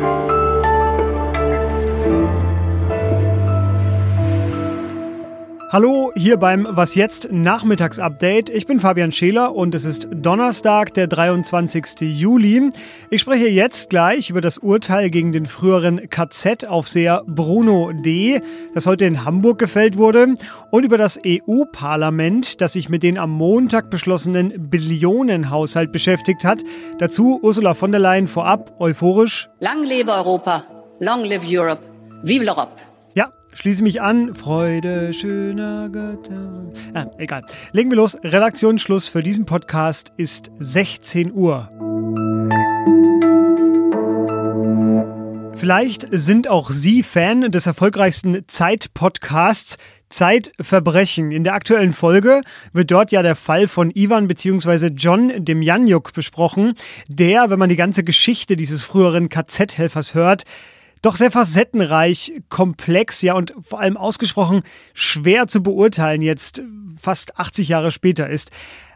Bye. Hallo hier beim Was jetzt Nachmittagsupdate. Ich bin Fabian Scheler und es ist Donnerstag, der 23. Juli. Ich spreche jetzt gleich über das Urteil gegen den früheren KZ-Aufseher Bruno D., das heute in Hamburg gefällt wurde, und über das EU-Parlament, das sich mit den am Montag beschlossenen Billionenhaushalt beschäftigt hat. Dazu Ursula von der Leyen vorab euphorisch. Lang lebe Europa, long live Europe, vive l'Europe. Schließe mich an. Freude schöner Götter. Ah, egal. Legen wir los. Redaktionsschluss für diesen Podcast ist 16 Uhr. Vielleicht sind auch Sie Fan des erfolgreichsten Zeit-Podcasts Zeitverbrechen. In der aktuellen Folge wird dort ja der Fall von Ivan bzw. John Demjanjuk besprochen, der, wenn man die ganze Geschichte dieses früheren KZ-Helfers hört, doch sehr facettenreich, komplex, ja und vor allem ausgesprochen schwer zu beurteilen jetzt fast 80 Jahre später ist.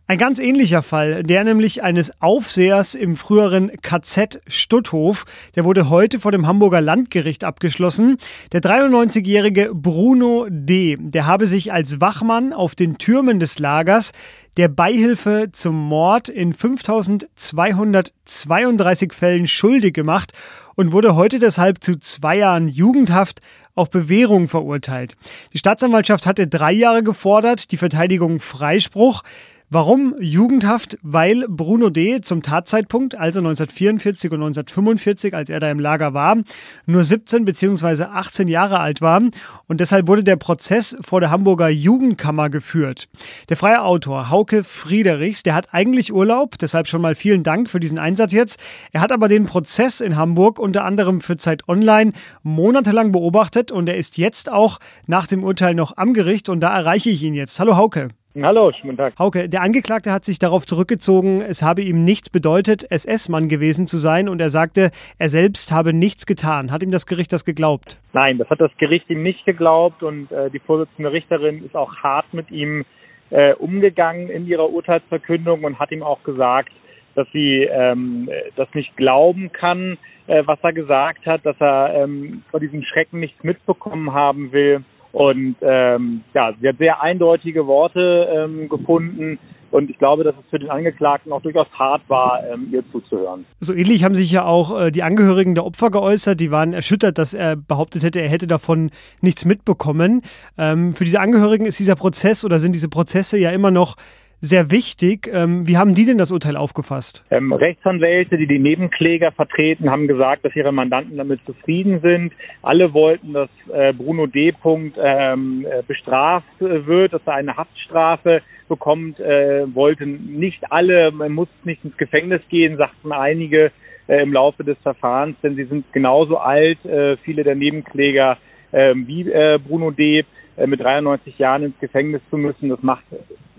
Ein ganz ähnlicher Fall, der nämlich eines Aufsehers im früheren KZ Stutthof, der wurde heute vor dem Hamburger Landgericht abgeschlossen. Der 93-jährige Bruno D., der habe sich als Wachmann auf den Türmen des Lagers der Beihilfe zum Mord in 5232 Fällen schuldig gemacht und wurde heute deshalb zu zwei Jahren Jugendhaft auf Bewährung verurteilt. Die Staatsanwaltschaft hatte drei Jahre gefordert, die Verteidigung Freispruch. Warum Jugendhaft? Weil Bruno D. zum Tatzeitpunkt, also 1944 und 1945, als er da im Lager war, nur 17 bzw. 18 Jahre alt war und deshalb wurde der Prozess vor der Hamburger Jugendkammer geführt. Der freie Autor Hauke Friedrichs, der hat eigentlich Urlaub, deshalb schon mal vielen Dank für diesen Einsatz jetzt. Er hat aber den Prozess in Hamburg unter anderem für Zeit Online monatelang beobachtet und er ist jetzt auch nach dem Urteil noch am Gericht und da erreiche ich ihn jetzt. Hallo Hauke. Hallo, schönen Tag. Hauke, der Angeklagte hat sich darauf zurückgezogen, es habe ihm nichts bedeutet, SS-Mann gewesen zu sein und er sagte, er selbst habe nichts getan. Hat ihm das Gericht das geglaubt? Nein, das hat das Gericht ihm nicht geglaubt und äh, die Vorsitzende Richterin ist auch hart mit ihm äh, umgegangen in ihrer Urteilsverkündung und hat ihm auch gesagt, dass sie ähm, das nicht glauben kann, äh, was er gesagt hat, dass er ähm, vor diesem Schrecken nichts mitbekommen haben will und ähm, ja, sie hat sehr eindeutige Worte ähm, gefunden. Und ich glaube, dass es für den Angeklagten auch durchaus hart war, ähm, ihr zuzuhören. So ähnlich haben sich ja auch äh, die Angehörigen der Opfer geäußert. Die waren erschüttert, dass er behauptet hätte, er hätte davon nichts mitbekommen. Ähm, für diese Angehörigen ist dieser Prozess oder sind diese Prozesse ja immer noch sehr wichtig. Ähm, wie haben die denn das Urteil aufgefasst? Ähm, Rechtsanwälte, die die Nebenkläger vertreten, haben gesagt, dass ihre Mandanten damit zufrieden sind. Alle wollten, dass äh, Bruno D. Punkt, ähm, äh, bestraft äh, wird, dass er eine Haftstrafe bekommt, äh, wollten nicht alle, man muss nicht ins Gefängnis gehen, sagten einige äh, im Laufe des Verfahrens, denn sie sind genauso alt, äh, viele der Nebenkläger äh, wie äh, Bruno D. Äh, mit 93 Jahren ins Gefängnis zu müssen. Das macht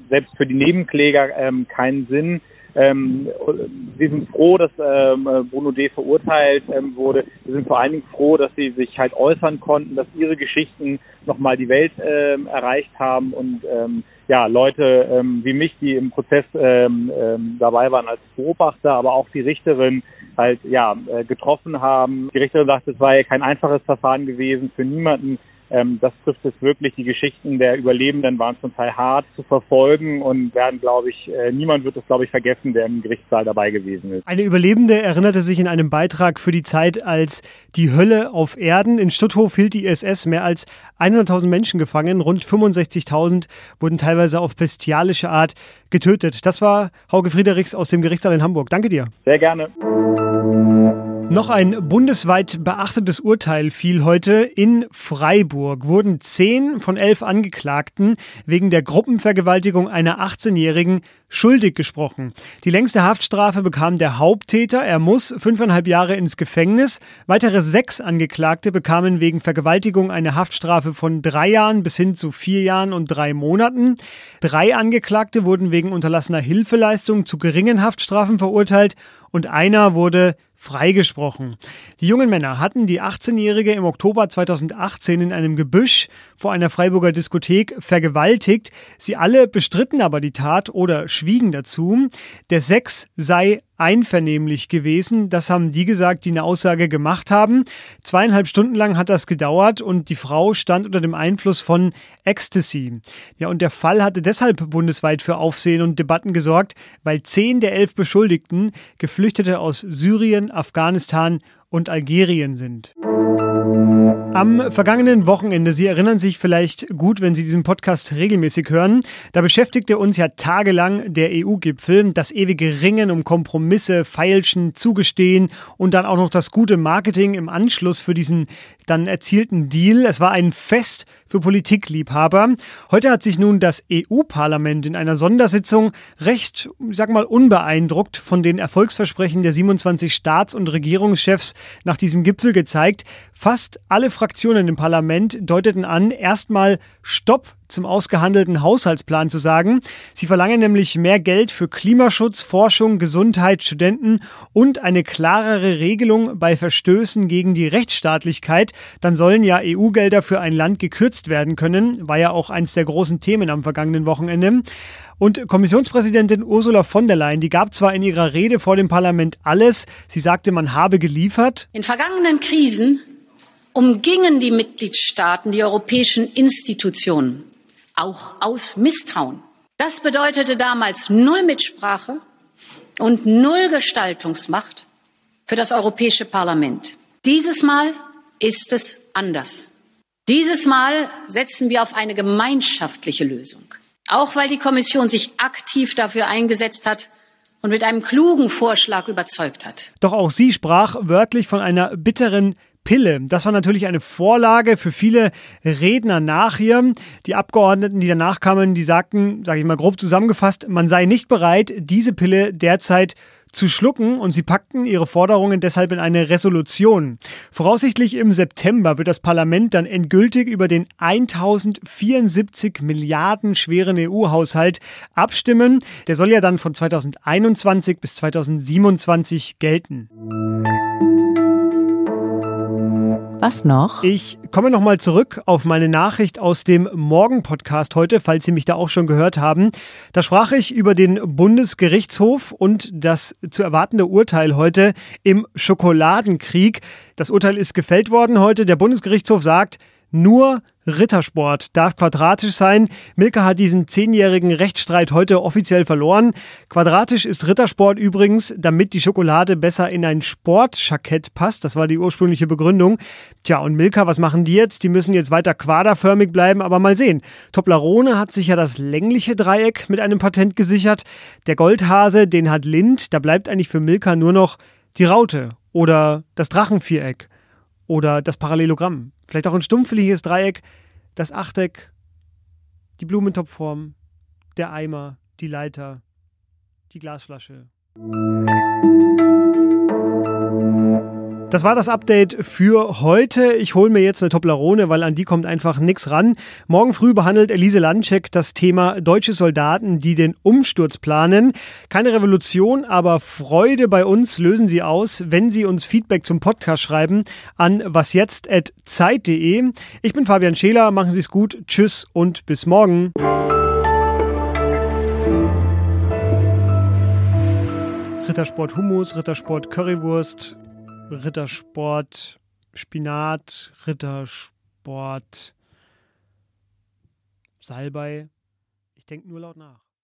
selbst für die Nebenkläger ähm, keinen Sinn. Ähm, wir sind froh, dass ähm, Bruno D. verurteilt ähm, wurde. Wir sind vor allen Dingen froh, dass sie sich halt äußern konnten, dass ihre Geschichten nochmal die Welt ähm, erreicht haben und ähm, ja, Leute ähm, wie mich, die im Prozess ähm, ähm, dabei waren als Beobachter, aber auch die Richterin halt ja äh, getroffen haben. Die Richterin sagt, es war ja kein einfaches Verfahren gewesen für niemanden ähm, das trifft es wirklich. Die Geschichten der Überlebenden waren zum Teil hart zu verfolgen und werden, glaube ich, äh, niemand wird es, glaube ich, vergessen, der im Gerichtssaal dabei gewesen ist. Eine Überlebende erinnerte sich in einem Beitrag für die Zeit als die Hölle auf Erden. In Stutthof hielt die SS mehr als 100.000 Menschen gefangen. Rund 65.000 wurden teilweise auf bestialische Art getötet. Das war Hauke Friedrichs aus dem Gerichtssaal in Hamburg. Danke dir. Sehr gerne. Noch ein bundesweit beachtetes Urteil fiel heute. In Freiburg wurden zehn von elf Angeklagten wegen der Gruppenvergewaltigung einer 18-Jährigen schuldig gesprochen. Die längste Haftstrafe bekam der Haupttäter. Er muss fünfeinhalb Jahre ins Gefängnis. Weitere sechs Angeklagte bekamen wegen Vergewaltigung eine Haftstrafe von drei Jahren bis hin zu vier Jahren und drei Monaten. Drei Angeklagte wurden wegen unterlassener Hilfeleistung zu geringen Haftstrafen verurteilt und einer wurde freigesprochen. Die jungen Männer hatten die 18-Jährige im Oktober 2018 in einem Gebüsch vor einer Freiburger Diskothek vergewaltigt. Sie alle bestritten aber die Tat oder schwiegen dazu. Der Sex sei einvernehmlich gewesen. Das haben die gesagt, die eine Aussage gemacht haben. Zweieinhalb Stunden lang hat das gedauert und die Frau stand unter dem Einfluss von Ecstasy. Ja, und der Fall hatte deshalb bundesweit für Aufsehen und Debatten gesorgt, weil zehn der elf Beschuldigten Geflüchtete aus Syrien, Afghanistan und Algerien sind. Am vergangenen Wochenende, Sie erinnern sich vielleicht gut, wenn Sie diesen Podcast regelmäßig hören, da beschäftigte uns ja tagelang der EU-Gipfel, das ewige Ringen um Kompromisse, Feilschen, Zugestehen und dann auch noch das gute Marketing im Anschluss für diesen dann erzielten Deal. Es war ein Fest für Politikliebhaber. Heute hat sich nun das EU-Parlament in einer Sondersitzung recht, ich sag mal, unbeeindruckt von den Erfolgsversprechen der 27 Staats- und Regierungschefs nach diesem Gipfel gezeigt. Fast alle Fraktionen im Parlament deuteten an, erstmal Stopp zum ausgehandelten Haushaltsplan zu sagen. Sie verlangen nämlich mehr Geld für Klimaschutz, Forschung, Gesundheit, Studenten und eine klarere Regelung bei Verstößen gegen die Rechtsstaatlichkeit. Dann sollen ja EU-Gelder für ein Land gekürzt werden können, war ja auch eins der großen Themen am vergangenen Wochenende. Und Kommissionspräsidentin Ursula von der Leyen, die gab zwar in ihrer Rede vor dem Parlament alles, sie sagte, man habe geliefert. In vergangenen Krisen umgingen die Mitgliedstaaten die europäischen Institutionen, auch aus Misstrauen. Das bedeutete damals null Mitsprache und null Gestaltungsmacht für das Europäische Parlament. Dieses Mal ist es anders. Dieses Mal setzen wir auf eine gemeinschaftliche Lösung, auch weil die Kommission sich aktiv dafür eingesetzt hat, und mit einem klugen Vorschlag überzeugt hat. Doch auch sie sprach wörtlich von einer bitteren Pille. Das war natürlich eine Vorlage für viele Redner nachher. Die Abgeordneten, die danach kamen, die sagten, sage ich mal grob zusammengefasst, man sei nicht bereit, diese Pille derzeit zu schlucken und sie packten ihre Forderungen deshalb in eine Resolution. Voraussichtlich im September wird das Parlament dann endgültig über den 1074 Milliarden schweren EU-Haushalt abstimmen. Der soll ja dann von 2021 bis 2027 gelten. Was noch? Ich komme nochmal zurück auf meine Nachricht aus dem Morgen-Podcast heute, falls Sie mich da auch schon gehört haben. Da sprach ich über den Bundesgerichtshof und das zu erwartende Urteil heute im Schokoladenkrieg. Das Urteil ist gefällt worden heute. Der Bundesgerichtshof sagt, nur Rittersport darf quadratisch sein. Milka hat diesen zehnjährigen Rechtsstreit heute offiziell verloren. Quadratisch ist Rittersport übrigens, damit die Schokolade besser in ein Sportschakett passt. Das war die ursprüngliche Begründung. Tja, und Milka, was machen die jetzt? Die müssen jetzt weiter quaderförmig bleiben, aber mal sehen. Toblerone hat sich ja das längliche Dreieck mit einem Patent gesichert. Der Goldhase, den hat Lind. Da bleibt eigentlich für Milka nur noch die Raute oder das Drachenviereck oder das Parallelogramm. Vielleicht auch ein stumpfliches Dreieck, das Achteck, die Blumentopfform, der Eimer, die Leiter, die Glasflasche. Das war das Update für heute. Ich hole mir jetzt eine Toblerone, weil an die kommt einfach nichts ran. Morgen früh behandelt Elise Landcheck das Thema deutsche Soldaten, die den Umsturz planen. Keine Revolution, aber Freude bei uns lösen Sie aus, wenn Sie uns Feedback zum Podcast schreiben an wasjetzt.zeit.de. Ich bin Fabian Scheler, machen Sie es gut, tschüss und bis morgen. Rittersport Hummus, Rittersport Currywurst, Rittersport Spinat, Rittersport Salbei. Ich denke nur laut nach.